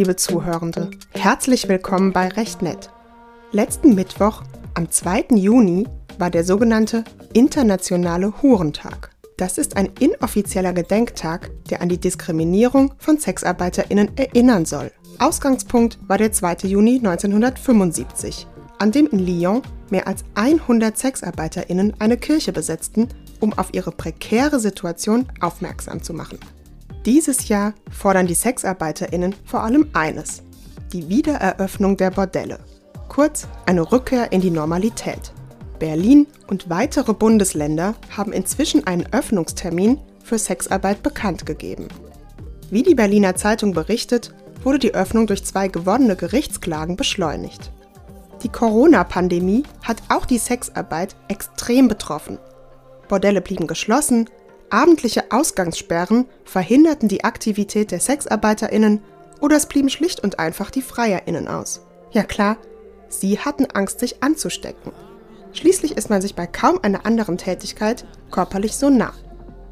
liebe Zuhörende. Herzlich willkommen bei Recht Nett. Letzten Mittwoch, am 2. Juni, war der sogenannte Internationale Hurentag. Das ist ein inoffizieller Gedenktag, der an die Diskriminierung von SexarbeiterInnen erinnern soll. Ausgangspunkt war der 2. Juni 1975, an dem in Lyon mehr als 100 SexarbeiterInnen eine Kirche besetzten, um auf ihre prekäre Situation aufmerksam zu machen. Dieses Jahr fordern die SexarbeiterInnen vor allem eines: die Wiedereröffnung der Bordelle. Kurz eine Rückkehr in die Normalität. Berlin und weitere Bundesländer haben inzwischen einen Öffnungstermin für Sexarbeit bekannt gegeben. Wie die Berliner Zeitung berichtet, wurde die Öffnung durch zwei gewonnene Gerichtsklagen beschleunigt. Die Corona-Pandemie hat auch die Sexarbeit extrem betroffen. Bordelle blieben geschlossen, abendliche Ausgangssperren verhinderten die Aktivität der SexarbeiterInnen oder es blieben schlicht und einfach die FreierInnen aus. Ja klar, sie hatten Angst, sich anzustecken. Schließlich ist man sich bei kaum einer anderen Tätigkeit körperlich so nah.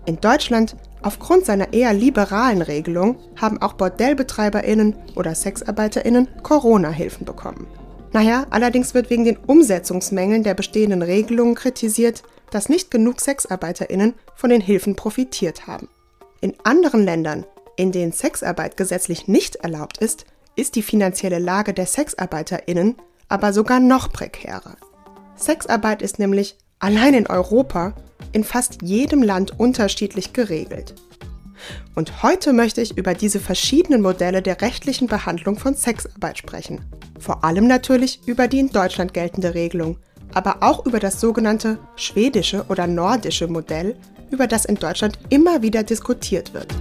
In Deutschland, aufgrund seiner eher liberalen Regelung, haben auch BordellbetreiberInnen oder SexarbeiterInnen Corona-Hilfen bekommen. Naja, allerdings wird wegen den Umsetzungsmängeln der bestehenden Regelungen kritisiert, dass nicht genug SexarbeiterInnen von den Hilfen profitiert haben. In anderen Ländern, in denen Sexarbeit gesetzlich nicht erlaubt ist, ist die finanzielle Lage der SexarbeiterInnen aber sogar noch prekärer. Sexarbeit ist nämlich allein in Europa in fast jedem Land unterschiedlich geregelt. Und heute möchte ich über diese verschiedenen Modelle der rechtlichen Behandlung von Sexarbeit sprechen. Vor allem natürlich über die in Deutschland geltende Regelung, aber auch über das sogenannte schwedische oder nordische Modell, über das in Deutschland immer wieder diskutiert wird.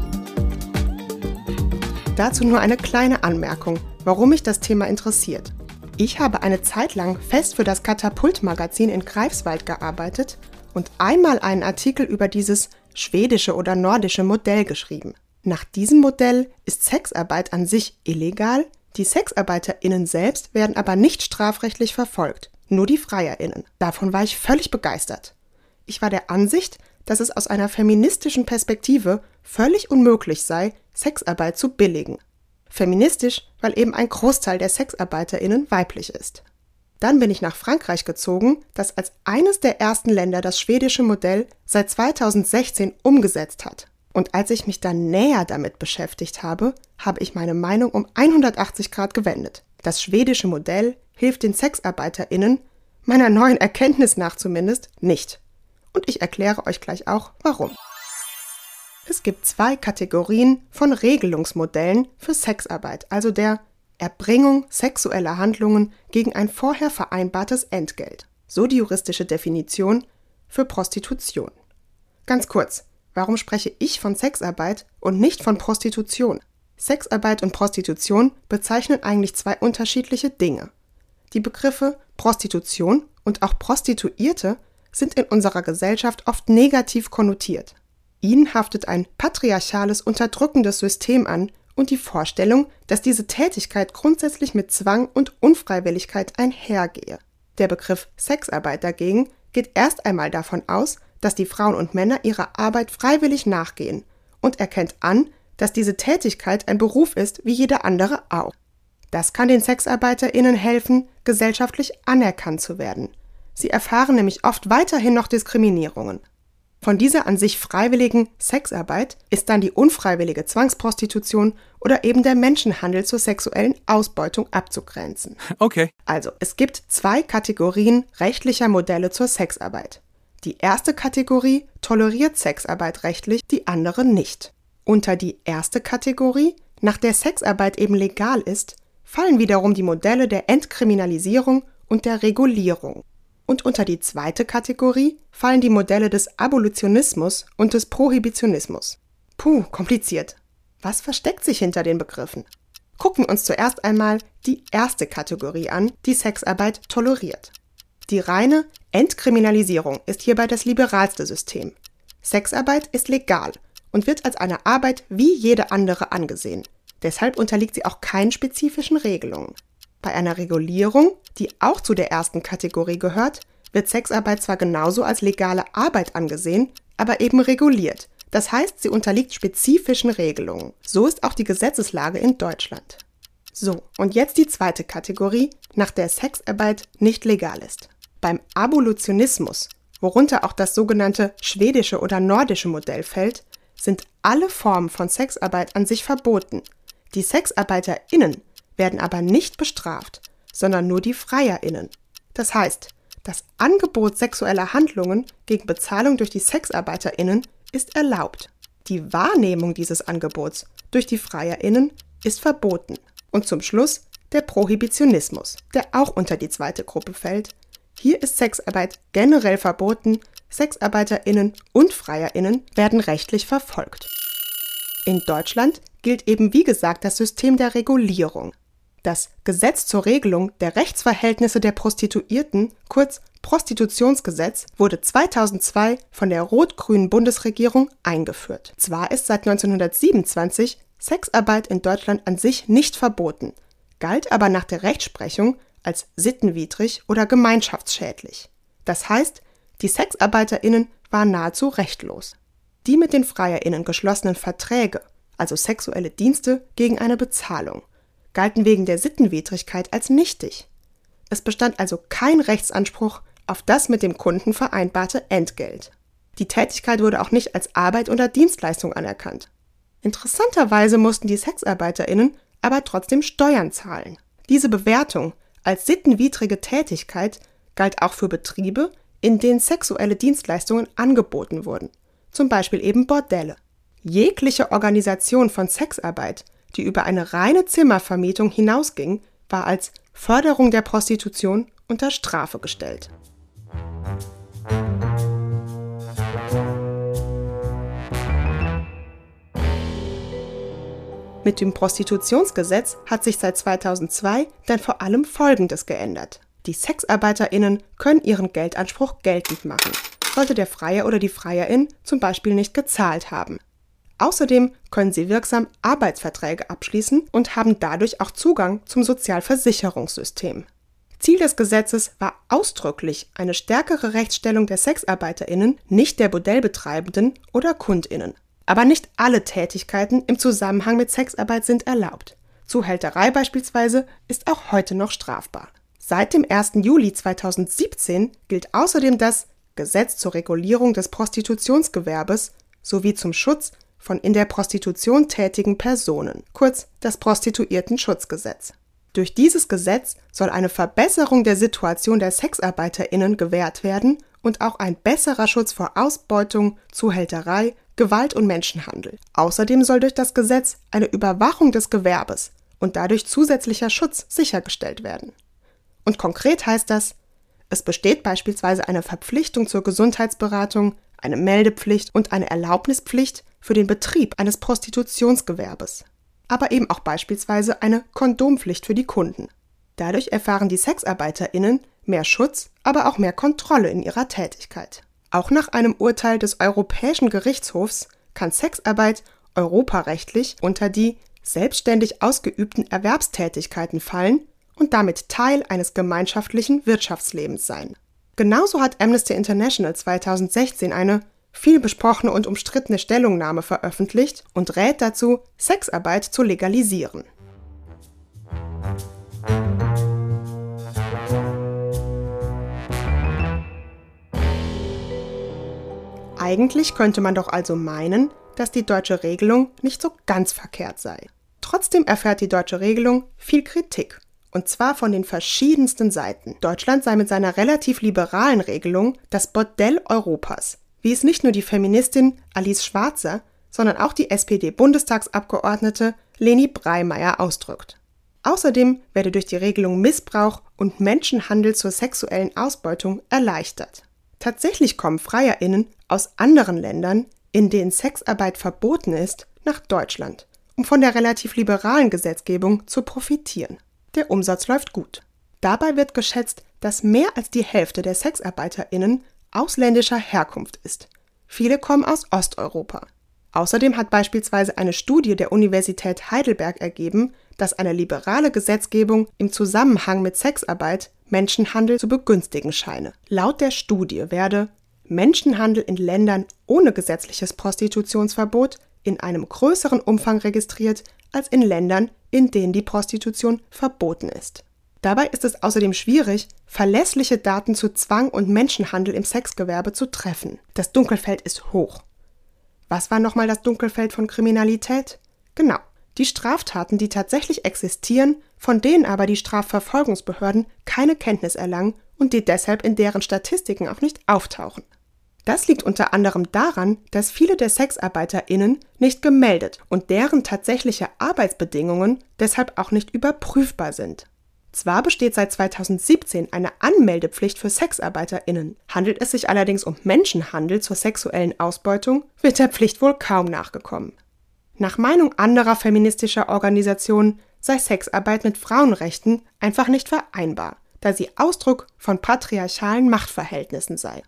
Dazu nur eine kleine Anmerkung, warum mich das Thema interessiert. Ich habe eine Zeit lang fest für das Katapult-Magazin in Greifswald gearbeitet und einmal einen Artikel über dieses schwedische oder nordische Modell geschrieben. Nach diesem Modell ist Sexarbeit an sich illegal, die SexarbeiterInnen selbst werden aber nicht strafrechtlich verfolgt, nur die FreierInnen. Davon war ich völlig begeistert. Ich war der Ansicht, dass es aus einer feministischen Perspektive völlig unmöglich sei, Sexarbeit zu billigen. Feministisch, weil eben ein Großteil der SexarbeiterInnen weiblich ist. Dann bin ich nach Frankreich gezogen, das als eines der ersten Länder das schwedische Modell seit 2016 umgesetzt hat. Und als ich mich dann näher damit beschäftigt habe, habe ich meine Meinung um 180 Grad gewendet. Das schwedische Modell hilft den SexarbeiterInnen, meiner neuen Erkenntnis nach zumindest, nicht. Und ich erkläre euch gleich auch, warum. Es gibt zwei Kategorien von Regelungsmodellen für Sexarbeit, also der Erbringung sexueller Handlungen gegen ein vorher vereinbartes Entgelt. So die juristische Definition für Prostitution. Ganz kurz, warum spreche ich von Sexarbeit und nicht von Prostitution? Sexarbeit und Prostitution bezeichnen eigentlich zwei unterschiedliche Dinge. Die Begriffe Prostitution und auch Prostituierte sind in unserer Gesellschaft oft negativ konnotiert. Ihnen haftet ein patriarchales, unterdrückendes System an und die Vorstellung, dass diese Tätigkeit grundsätzlich mit Zwang und Unfreiwilligkeit einhergehe. Der Begriff Sexarbeit dagegen geht erst einmal davon aus, dass die Frauen und Männer ihrer Arbeit freiwillig nachgehen und erkennt an, dass diese Tätigkeit ein Beruf ist wie jeder andere auch. Das kann den SexarbeiterInnen helfen, gesellschaftlich anerkannt zu werden. Sie erfahren nämlich oft weiterhin noch Diskriminierungen. Von dieser an sich freiwilligen Sexarbeit ist dann die unfreiwillige Zwangsprostitution oder eben der Menschenhandel zur sexuellen Ausbeutung abzugrenzen. Okay. Also, es gibt zwei Kategorien rechtlicher Modelle zur Sexarbeit. Die erste Kategorie toleriert Sexarbeit rechtlich, die andere nicht. Unter die erste Kategorie, nach der Sexarbeit eben legal ist, fallen wiederum die Modelle der Entkriminalisierung und der Regulierung. Und unter die zweite Kategorie fallen die Modelle des Abolitionismus und des Prohibitionismus. Puh, kompliziert. Was versteckt sich hinter den Begriffen? Gucken wir uns zuerst einmal die erste Kategorie an, die Sexarbeit toleriert. Die reine Entkriminalisierung ist hierbei das liberalste System. Sexarbeit ist legal und wird als eine Arbeit wie jede andere angesehen. Deshalb unterliegt sie auch keinen spezifischen Regelungen. Bei einer Regulierung, die auch zu der ersten Kategorie gehört, wird Sexarbeit zwar genauso als legale Arbeit angesehen, aber eben reguliert. Das heißt, sie unterliegt spezifischen Regelungen. So ist auch die Gesetzeslage in Deutschland. So, und jetzt die zweite Kategorie, nach der Sexarbeit nicht legal ist. Beim Abolitionismus, worunter auch das sogenannte schwedische oder nordische Modell fällt, sind alle Formen von Sexarbeit an sich verboten. Die SexarbeiterInnen werden aber nicht bestraft, sondern nur die FreierInnen. Das heißt, das Angebot sexueller Handlungen gegen Bezahlung durch die SexarbeiterInnen ist erlaubt. Die Wahrnehmung dieses Angebots durch die FreierInnen ist verboten. Und zum Schluss der Prohibitionismus, der auch unter die zweite Gruppe fällt. Hier ist Sexarbeit generell verboten, SexarbeiterInnen und FreierInnen werden rechtlich verfolgt. In Deutschland gilt eben wie gesagt das System der Regulierung. Das Gesetz zur Regelung der Rechtsverhältnisse der Prostituierten, kurz Prostitutionsgesetz, wurde 2002 von der rot-grünen Bundesregierung eingeführt. Zwar ist seit 1927 Sexarbeit in Deutschland an sich nicht verboten, galt aber nach der Rechtsprechung als sittenwidrig oder gemeinschaftsschädlich. Das heißt, die Sexarbeiterinnen waren nahezu rechtlos. Die mit den Freierinnen geschlossenen Verträge, also sexuelle Dienste gegen eine Bezahlung, galten wegen der Sittenwidrigkeit als nichtig. Es bestand also kein Rechtsanspruch auf das mit dem Kunden vereinbarte Entgelt. Die Tätigkeit wurde auch nicht als Arbeit oder Dienstleistung anerkannt. Interessanterweise mussten die Sexarbeiterinnen aber trotzdem Steuern zahlen. Diese Bewertung als sittenwidrige Tätigkeit galt auch für Betriebe, in denen sexuelle Dienstleistungen angeboten wurden, zum Beispiel eben Bordelle. Jegliche Organisation von Sexarbeit die über eine reine Zimmervermietung hinausging, war als Förderung der Prostitution unter Strafe gestellt. Mit dem Prostitutionsgesetz hat sich seit 2002 dann vor allem Folgendes geändert. Die Sexarbeiterinnen können ihren Geldanspruch geltend machen, sollte der Freier oder die Freierin zum Beispiel nicht gezahlt haben. Außerdem können sie wirksam Arbeitsverträge abschließen und haben dadurch auch Zugang zum Sozialversicherungssystem. Ziel des Gesetzes war ausdrücklich eine stärkere Rechtsstellung der Sexarbeiterinnen, nicht der Bordellbetreibenden oder Kundinnen. Aber nicht alle Tätigkeiten im Zusammenhang mit Sexarbeit sind erlaubt. Zuhälterei beispielsweise ist auch heute noch strafbar. Seit dem 1. Juli 2017 gilt außerdem das Gesetz zur Regulierung des Prostitutionsgewerbes sowie zum Schutz von in der Prostitution tätigen Personen, kurz das Prostituiertenschutzgesetz. Durch dieses Gesetz soll eine Verbesserung der Situation der Sexarbeiterinnen gewährt werden und auch ein besserer Schutz vor Ausbeutung, Zuhälterei, Gewalt und Menschenhandel. Außerdem soll durch das Gesetz eine Überwachung des Gewerbes und dadurch zusätzlicher Schutz sichergestellt werden. Und konkret heißt das, es besteht beispielsweise eine Verpflichtung zur Gesundheitsberatung, eine Meldepflicht und eine Erlaubnispflicht für den Betrieb eines Prostitutionsgewerbes, aber eben auch beispielsweise eine Kondompflicht für die Kunden. Dadurch erfahren die Sexarbeiterinnen mehr Schutz, aber auch mehr Kontrolle in ihrer Tätigkeit. Auch nach einem Urteil des Europäischen Gerichtshofs kann Sexarbeit europarechtlich unter die selbstständig ausgeübten Erwerbstätigkeiten fallen und damit Teil eines gemeinschaftlichen Wirtschaftslebens sein. Genauso hat Amnesty International 2016 eine viel besprochene und umstrittene Stellungnahme veröffentlicht und rät dazu, Sexarbeit zu legalisieren. Eigentlich könnte man doch also meinen, dass die deutsche Regelung nicht so ganz verkehrt sei. Trotzdem erfährt die deutsche Regelung viel Kritik. Und zwar von den verschiedensten Seiten. Deutschland sei mit seiner relativ liberalen Regelung das Bordell Europas wie es nicht nur die Feministin Alice Schwarzer, sondern auch die SPD-Bundestagsabgeordnete Leni Breimeyer ausdrückt. Außerdem werde durch die Regelung Missbrauch und Menschenhandel zur sexuellen Ausbeutung erleichtert. Tatsächlich kommen Freierinnen aus anderen Ländern, in denen Sexarbeit verboten ist, nach Deutschland, um von der relativ liberalen Gesetzgebung zu profitieren. Der Umsatz läuft gut. Dabei wird geschätzt, dass mehr als die Hälfte der Sexarbeiterinnen ausländischer Herkunft ist. Viele kommen aus Osteuropa. Außerdem hat beispielsweise eine Studie der Universität Heidelberg ergeben, dass eine liberale Gesetzgebung im Zusammenhang mit Sexarbeit Menschenhandel zu begünstigen scheine. Laut der Studie werde Menschenhandel in Ländern ohne gesetzliches Prostitutionsverbot in einem größeren Umfang registriert als in Ländern, in denen die Prostitution verboten ist. Dabei ist es außerdem schwierig, verlässliche Daten zu Zwang und Menschenhandel im Sexgewerbe zu treffen. Das Dunkelfeld ist hoch. Was war nochmal das Dunkelfeld von Kriminalität? Genau, die Straftaten, die tatsächlich existieren, von denen aber die Strafverfolgungsbehörden keine Kenntnis erlangen und die deshalb in deren Statistiken auch nicht auftauchen. Das liegt unter anderem daran, dass viele der SexarbeiterInnen nicht gemeldet und deren tatsächliche Arbeitsbedingungen deshalb auch nicht überprüfbar sind. Zwar besteht seit 2017 eine Anmeldepflicht für SexarbeiterInnen, handelt es sich allerdings um Menschenhandel zur sexuellen Ausbeutung, wird der Pflicht wohl kaum nachgekommen. Nach Meinung anderer feministischer Organisationen sei Sexarbeit mit Frauenrechten einfach nicht vereinbar, da sie Ausdruck von patriarchalen Machtverhältnissen sei.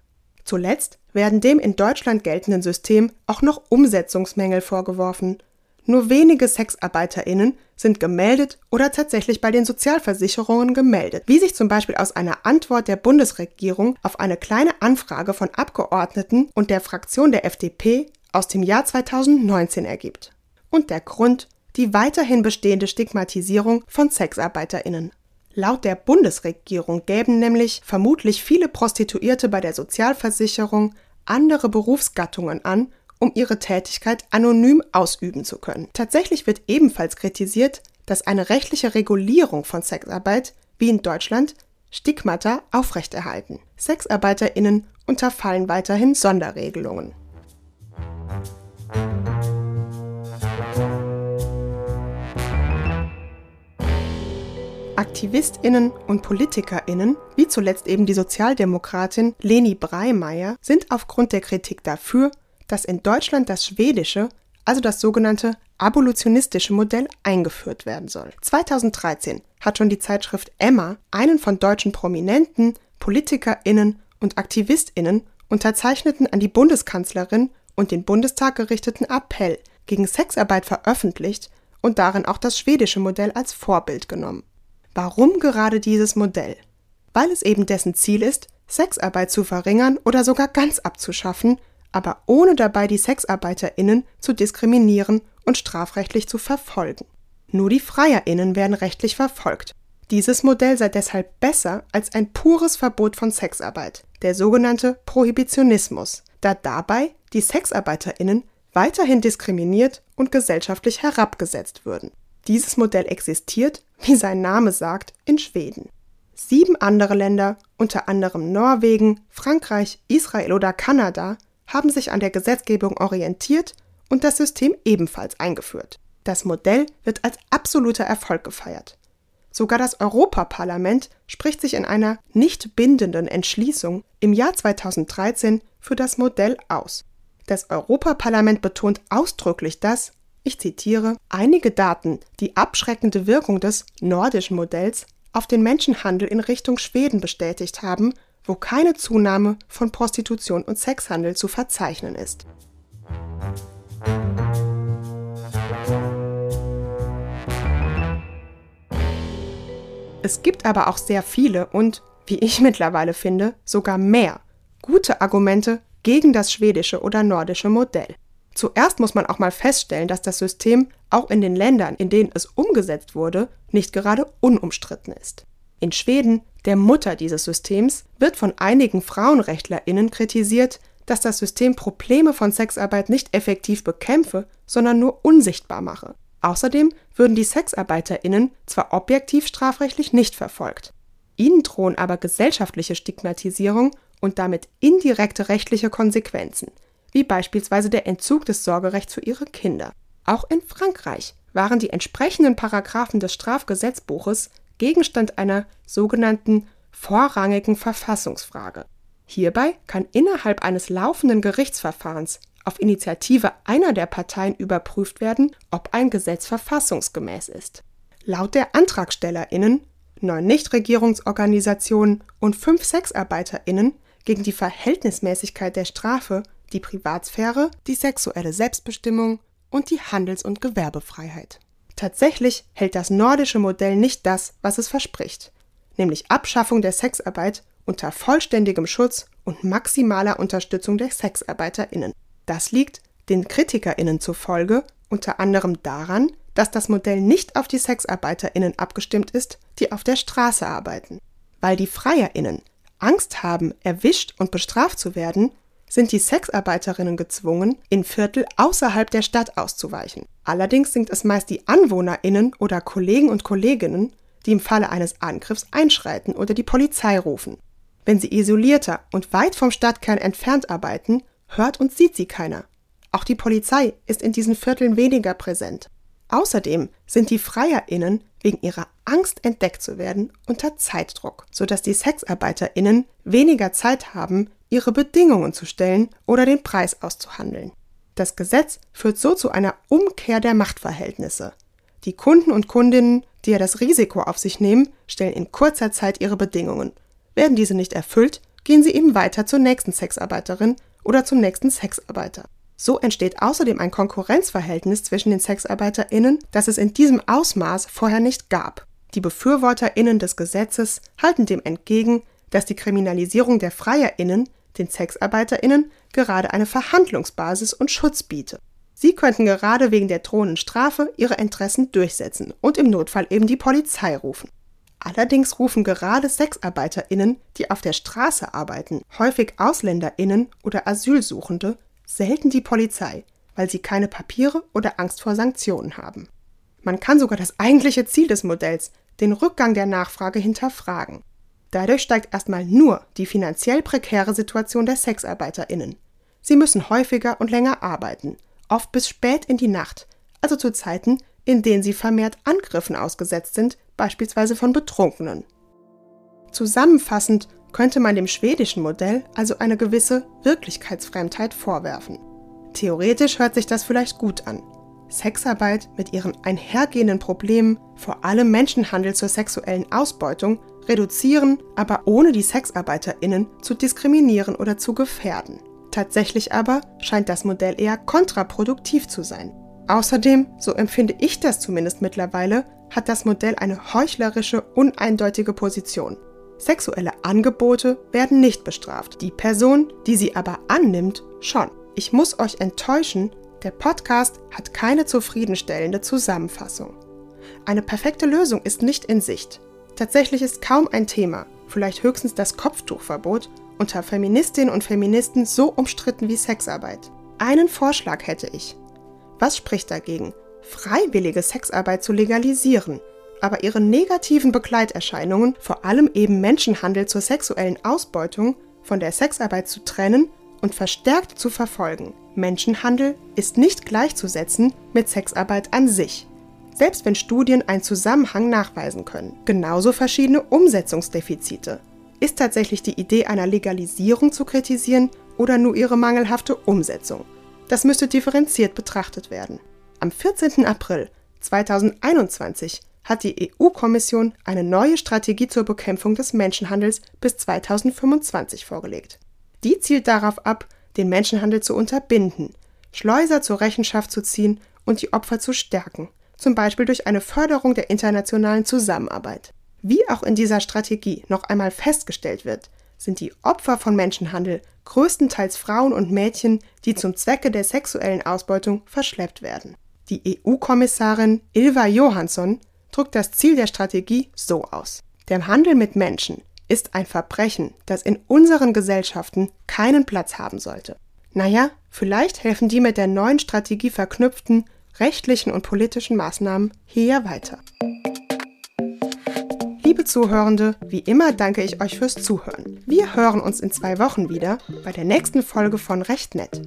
Zuletzt werden dem in Deutschland geltenden System auch noch Umsetzungsmängel vorgeworfen. Nur wenige Sexarbeiterinnen sind gemeldet oder tatsächlich bei den Sozialversicherungen gemeldet, wie sich zum Beispiel aus einer Antwort der Bundesregierung auf eine kleine Anfrage von Abgeordneten und der Fraktion der FDP aus dem Jahr 2019 ergibt. Und der Grund die weiterhin bestehende Stigmatisierung von Sexarbeiterinnen. Laut der Bundesregierung gäben nämlich vermutlich viele Prostituierte bei der Sozialversicherung andere Berufsgattungen an, um ihre Tätigkeit anonym ausüben zu können. Tatsächlich wird ebenfalls kritisiert, dass eine rechtliche Regulierung von Sexarbeit, wie in Deutschland, Stigmata aufrechterhalten. Sexarbeiterinnen unterfallen weiterhin Sonderregelungen. AktivistInnen und PolitikerInnen, wie zuletzt eben die Sozialdemokratin Leni Breimeyer, sind aufgrund der Kritik dafür, dass in Deutschland das schwedische, also das sogenannte abolitionistische Modell eingeführt werden soll. 2013 hat schon die Zeitschrift Emma einen von deutschen Prominenten, PolitikerInnen und AktivistInnen unterzeichneten an die Bundeskanzlerin und den Bundestag gerichteten Appell gegen Sexarbeit veröffentlicht und darin auch das schwedische Modell als Vorbild genommen. Warum gerade dieses Modell? Weil es eben dessen Ziel ist, Sexarbeit zu verringern oder sogar ganz abzuschaffen, aber ohne dabei die Sexarbeiterinnen zu diskriminieren und strafrechtlich zu verfolgen. Nur die Freierinnen werden rechtlich verfolgt. Dieses Modell sei deshalb besser als ein pures Verbot von Sexarbeit, der sogenannte Prohibitionismus, da dabei die Sexarbeiterinnen weiterhin diskriminiert und gesellschaftlich herabgesetzt würden. Dieses Modell existiert, wie sein Name sagt, in Schweden. Sieben andere Länder, unter anderem Norwegen, Frankreich, Israel oder Kanada, haben sich an der Gesetzgebung orientiert und das System ebenfalls eingeführt. Das Modell wird als absoluter Erfolg gefeiert. Sogar das Europaparlament spricht sich in einer nicht bindenden Entschließung im Jahr 2013 für das Modell aus. Das Europaparlament betont ausdrücklich, dass ich zitiere, einige Daten die abschreckende Wirkung des nordischen Modells auf den Menschenhandel in Richtung Schweden bestätigt haben, wo keine Zunahme von Prostitution und Sexhandel zu verzeichnen ist. Es gibt aber auch sehr viele und, wie ich mittlerweile finde, sogar mehr gute Argumente gegen das schwedische oder nordische Modell. Zuerst muss man auch mal feststellen, dass das System auch in den Ländern, in denen es umgesetzt wurde, nicht gerade unumstritten ist. In Schweden, der Mutter dieses Systems, wird von einigen Frauenrechtlerinnen kritisiert, dass das System Probleme von Sexarbeit nicht effektiv bekämpfe, sondern nur unsichtbar mache. Außerdem würden die Sexarbeiterinnen zwar objektiv strafrechtlich nicht verfolgt, ihnen drohen aber gesellschaftliche Stigmatisierung und damit indirekte rechtliche Konsequenzen, wie beispielsweise der Entzug des Sorgerechts für ihre Kinder. Auch in Frankreich waren die entsprechenden Paragraphen des Strafgesetzbuches Gegenstand einer sogenannten vorrangigen Verfassungsfrage. Hierbei kann innerhalb eines laufenden Gerichtsverfahrens auf Initiative einer der Parteien überprüft werden, ob ein Gesetz verfassungsgemäß ist. Laut der Antragstellerinnen, neun Nichtregierungsorganisationen und fünf Sexarbeiterinnen gegen die Verhältnismäßigkeit der Strafe die Privatsphäre, die sexuelle Selbstbestimmung und die Handels- und Gewerbefreiheit. Tatsächlich hält das nordische Modell nicht das, was es verspricht, nämlich Abschaffung der Sexarbeit unter vollständigem Schutz und maximaler Unterstützung der Sexarbeiterinnen. Das liegt den Kritikerinnen zufolge unter anderem daran, dass das Modell nicht auf die Sexarbeiterinnen abgestimmt ist, die auf der Straße arbeiten. Weil die Freierinnen Angst haben, erwischt und bestraft zu werden, sind die Sexarbeiterinnen gezwungen, in Viertel außerhalb der Stadt auszuweichen. Allerdings sind es meist die Anwohnerinnen oder Kollegen und Kolleginnen, die im Falle eines Angriffs einschreiten oder die Polizei rufen. Wenn sie isolierter und weit vom Stadtkern entfernt arbeiten, hört und sieht sie keiner. Auch die Polizei ist in diesen Vierteln weniger präsent. Außerdem sind die Freierinnen wegen ihrer Angst entdeckt zu werden unter Zeitdruck, sodass die Sexarbeiterinnen weniger Zeit haben, ihre Bedingungen zu stellen oder den Preis auszuhandeln. Das Gesetz führt so zu einer Umkehr der Machtverhältnisse. Die Kunden und Kundinnen, die ja das Risiko auf sich nehmen, stellen in kurzer Zeit ihre Bedingungen. Werden diese nicht erfüllt, gehen sie eben weiter zur nächsten Sexarbeiterin oder zum nächsten Sexarbeiter. So entsteht außerdem ein Konkurrenzverhältnis zwischen den SexarbeiterInnen, das es in diesem Ausmaß vorher nicht gab. Die BefürworterInnen des Gesetzes halten dem entgegen, dass die Kriminalisierung der FreierInnen den SexarbeiterInnen gerade eine Verhandlungsbasis und Schutz biete. Sie könnten gerade wegen der drohenden Strafe ihre Interessen durchsetzen und im Notfall eben die Polizei rufen. Allerdings rufen gerade SexarbeiterInnen, die auf der Straße arbeiten, häufig AusländerInnen oder Asylsuchende, selten die Polizei, weil sie keine Papiere oder Angst vor Sanktionen haben. Man kann sogar das eigentliche Ziel des Modells, den Rückgang der Nachfrage, hinterfragen. Dadurch steigt erstmal nur die finanziell prekäre Situation der Sexarbeiterinnen. Sie müssen häufiger und länger arbeiten, oft bis spät in die Nacht, also zu Zeiten, in denen sie vermehrt Angriffen ausgesetzt sind, beispielsweise von Betrunkenen. Zusammenfassend könnte man dem schwedischen Modell also eine gewisse Wirklichkeitsfremdheit vorwerfen. Theoretisch hört sich das vielleicht gut an. Sexarbeit mit ihren einhergehenden Problemen, vor allem Menschenhandel zur sexuellen Ausbeutung, reduzieren, aber ohne die Sexarbeiterinnen zu diskriminieren oder zu gefährden. Tatsächlich aber scheint das Modell eher kontraproduktiv zu sein. Außerdem, so empfinde ich das zumindest mittlerweile, hat das Modell eine heuchlerische, uneindeutige Position. Sexuelle Angebote werden nicht bestraft, die Person, die sie aber annimmt, schon. Ich muss euch enttäuschen, der Podcast hat keine zufriedenstellende Zusammenfassung. Eine perfekte Lösung ist nicht in Sicht. Tatsächlich ist kaum ein Thema, vielleicht höchstens das Kopftuchverbot, unter Feministinnen und Feministen so umstritten wie Sexarbeit. Einen Vorschlag hätte ich. Was spricht dagegen, freiwillige Sexarbeit zu legalisieren aber ihre negativen Begleiterscheinungen, vor allem eben Menschenhandel zur sexuellen Ausbeutung, von der Sexarbeit zu trennen und verstärkt zu verfolgen. Menschenhandel ist nicht gleichzusetzen mit Sexarbeit an sich, selbst wenn Studien einen Zusammenhang nachweisen können. Genauso verschiedene Umsetzungsdefizite. Ist tatsächlich die Idee einer Legalisierung zu kritisieren oder nur ihre mangelhafte Umsetzung? Das müsste differenziert betrachtet werden. Am 14. April 2021 hat die EU-Kommission eine neue Strategie zur Bekämpfung des Menschenhandels bis 2025 vorgelegt. Die zielt darauf ab, den Menschenhandel zu unterbinden, Schleuser zur Rechenschaft zu ziehen und die Opfer zu stärken, zum Beispiel durch eine Förderung der internationalen Zusammenarbeit. Wie auch in dieser Strategie noch einmal festgestellt wird, sind die Opfer von Menschenhandel größtenteils Frauen und Mädchen, die zum Zwecke der sexuellen Ausbeutung verschleppt werden. Die EU-Kommissarin Ilva Johansson drückt das Ziel der Strategie so aus. Der Handel mit Menschen ist ein Verbrechen, das in unseren Gesellschaften keinen Platz haben sollte. Naja, vielleicht helfen die mit der neuen Strategie verknüpften rechtlichen und politischen Maßnahmen hier ja weiter. Liebe Zuhörende, wie immer danke ich euch fürs Zuhören. Wir hören uns in zwei Wochen wieder bei der nächsten Folge von Recht Nett.